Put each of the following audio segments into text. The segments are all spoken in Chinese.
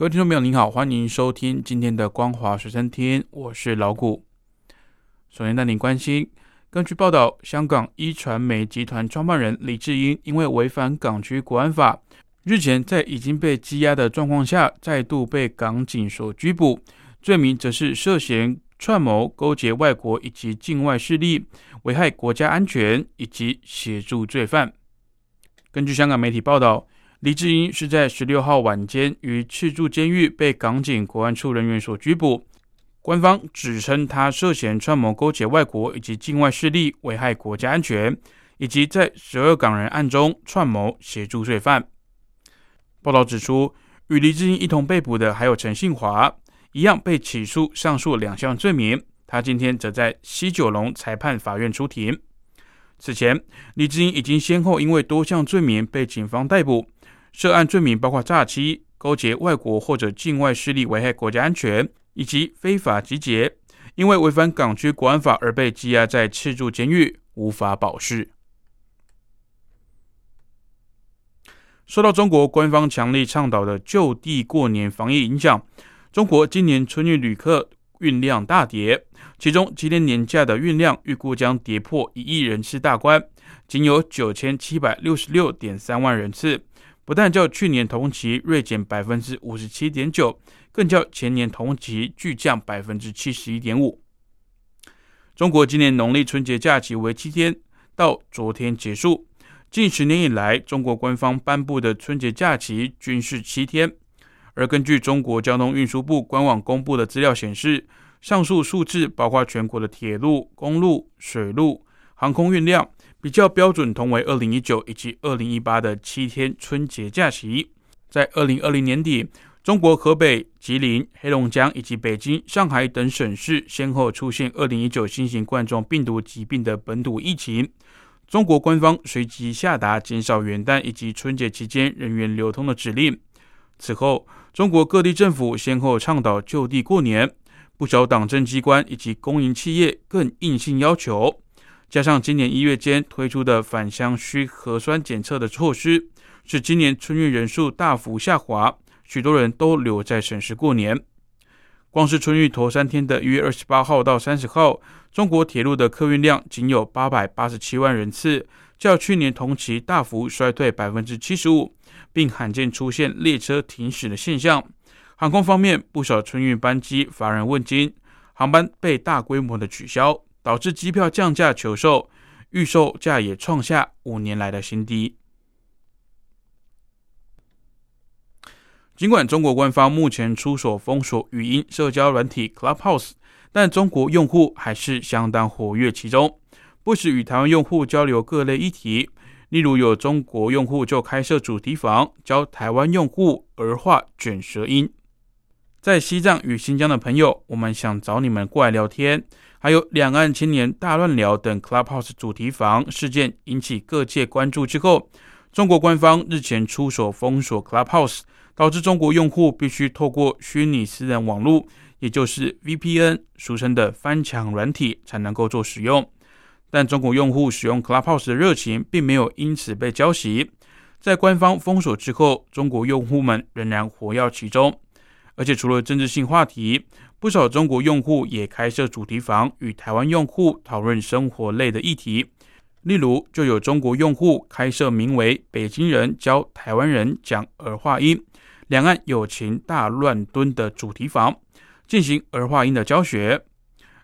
各位听众朋友，您好，欢迎收听今天的《光华随身听》，我是老谷。首先带您关心，根据报道，香港一传媒集团创办人李志英因为违反港区国安法，日前在已经被羁押的状况下，再度被港警所拘捕，罪名则是涉嫌串谋勾结外国以及境外势力，危害国家安全以及协助罪犯。根据香港媒体报道。李志英是在十六号晚间于赤柱监狱被港警国安处人员所拘捕，官方指称他涉嫌串谋勾结外国以及境外势力，危害国家安全，以及在十二港人案中串谋协助罪犯。报道指出，与李志英一同被捕的还有陈信华，一样被起诉上述两项罪名。他今天则在西九龙裁判法院出庭。此前，李志英已经先后因为多项罪名被警方逮捕。涉案罪名包括诈欺、勾结外国或者境外势力危害国家安全，以及非法集结。因为违反港区国安法而被羁押在赤柱监狱，无法保释。受到中国官方强力倡导的就地过年防疫影响，中国今年春运旅客运量大跌，其中今年年假的运量预估将跌破一亿人次大关，仅有九千七百六十六点三万人次。不但较去年同期锐减百分之五十七点九，更较前年同期巨降百分之七十一点五。中国今年农历春节假期为七天，到昨天结束。近十年以来，中国官方颁布的春节假期均是七天。而根据中国交通运输部官网公布的资料显示，上述数字包括全国的铁路、公路、水路、航空运量。比较标准同为二零一九以及二零一八的七天春节假期。在二零二零年底，中国河北、吉林、黑龙江以及北京、上海等省市先后出现二零一九新型冠状病毒疾病的本土疫情。中国官方随即下达减少元旦以及春节期间人员流通的指令。此后，中国各地政府先后倡导就地过年，不少党政机关以及公营企业更硬性要求。加上今年一月间推出的返乡需核酸检测的措施，使今年春运人数大幅下滑，许多人都留在省市过年。光是春运头三天的一月二十八号到三十号，中国铁路的客运量仅有八百八十七万人次，较去年同期大幅衰退百分之七十五，并罕见出现列车停驶的现象。航空方面，不少春运班机乏人问津，航班被大规模的取消。导致机票降价求售，预售价也创下五年来的新低。尽管中国官方目前出手封锁语音社交软体 Clubhouse，但中国用户还是相当活跃其中，不时与台湾用户交流各类议题。例如，有中国用户就开设主题房，教台湾用户儿化卷舌音。在西藏与新疆的朋友，我们想找你们过来聊天。还有两岸青年大乱聊等 Clubhouse 主题房事件引起各界关注之后，中国官方日前出手封锁 Clubhouse，导致中国用户必须透过虚拟私人网络，也就是 VPN，俗称的翻墙软体，才能够做使用。但中国用户使用 Clubhouse 的热情并没有因此被浇熄，在官方封锁之后，中国用户们仍然活跃其中，而且除了政治性话题。不少中国用户也开设主题房，与台湾用户讨论生活类的议题。例如，就有中国用户开设名为“北京人教台湾人讲儿化音，两岸友情大乱炖”的主题房，进行儿化音的教学。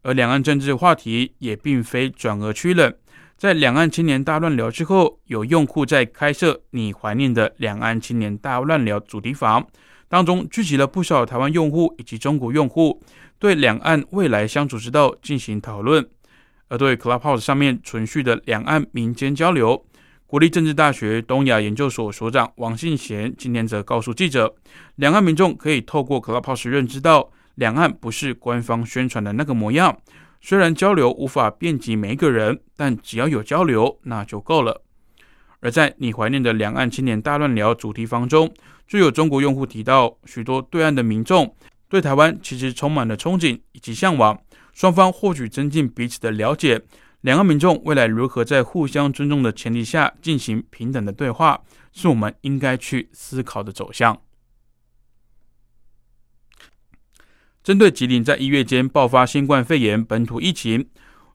而两岸政治话题也并非转而趋冷，在两岸青年大乱聊之后，有用户在开设“你怀念的两岸青年大乱聊”主题房。当中聚集了不少台湾用户以及中国用户，对两岸未来相处之道进行讨论。而对 Clubhouse 上面存续的两岸民间交流，国立政治大学东亚研究所所长王信贤今天则告诉记者，两岸民众可以透过 Clubhouse 认知到两岸不是官方宣传的那个模样。虽然交流无法遍及每一个人，但只要有交流，那就够了。而在你怀念的两岸青年大乱聊主题房中，就有中国用户提到，许多对岸的民众对台湾其实充满了憧憬以及向往，双方或许增进彼此的了解。两岸民众未来如何在互相尊重的前提下进行平等的对话，是我们应该去思考的走向。针对吉林在一月间爆发新冠肺炎本土疫情，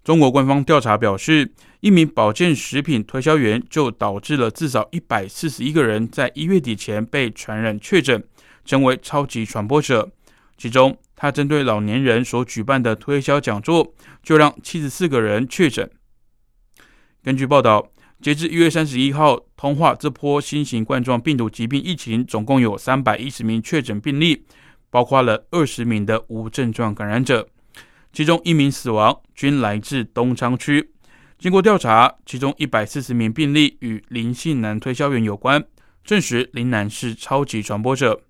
中国官方调查表示，一名保健食品推销员就导致了至少一百四十一个人在一月底前被传染确诊，成为超级传播者。其中，他针对老年人所举办的推销讲座，就让七十四个人确诊。根据报道，截至一月三十一号，通话这波新型冠状病毒疾病疫情总共有三百一十名确诊病例。包括了二十名的无症状感染者，其中一名死亡，均来自东昌区。经过调查，其中一百四十名病例与林姓男推销员有关，证实林男是超级传播者。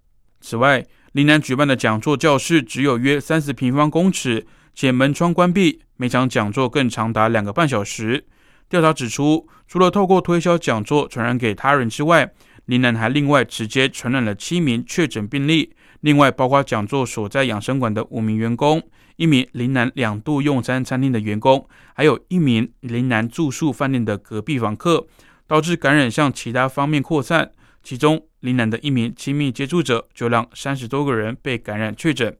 此外，林男举办的讲座教室只有约三十平方公尺，且门窗关闭，每场讲座更长达两个半小时。调查指出，除了透过推销讲座传染给他人之外，林男还另外直接传染了七名确诊病例。另外，包括讲座所在养生馆的五名员工、一名林南两度用餐餐厅的员工，还有一名林南住宿饭店的隔壁房客，导致感染向其他方面扩散。其中，林南的一名亲密接触者就让三十多个人被感染确诊。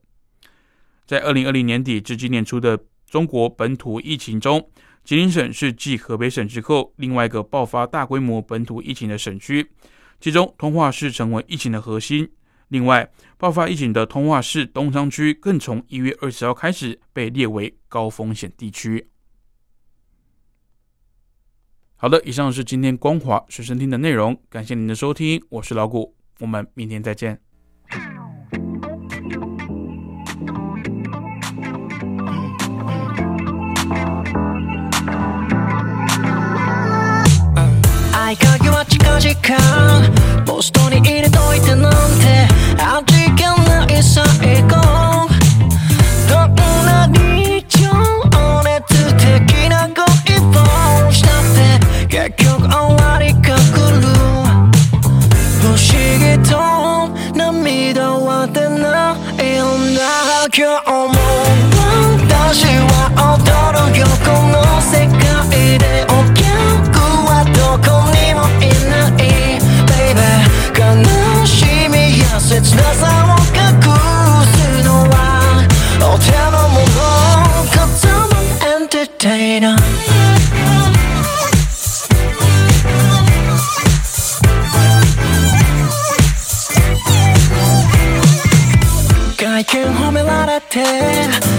在二零二零年底至今年初的中国本土疫情中，吉林省是继河北省之后另外一个爆发大规模本土疫情的省区，其中通化市成为疫情的核心。另外，爆发疫情的通化市东昌区更从一月二十号开始被列为高风险地区。好的，以上是今天光华学生听的内容，感谢您的收听，我是老谷，我们明天再见。ポストに入れといてなんて味気な I'll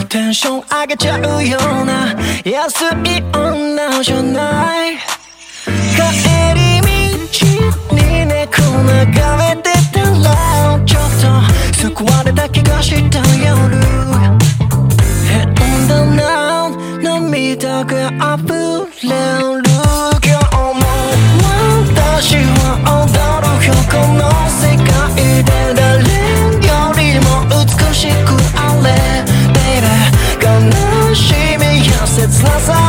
テンション上げちゃうような安い女じゃない帰り道に猫眺めてたらちょっと救われた気がした夜変だな涙が溢れ It's not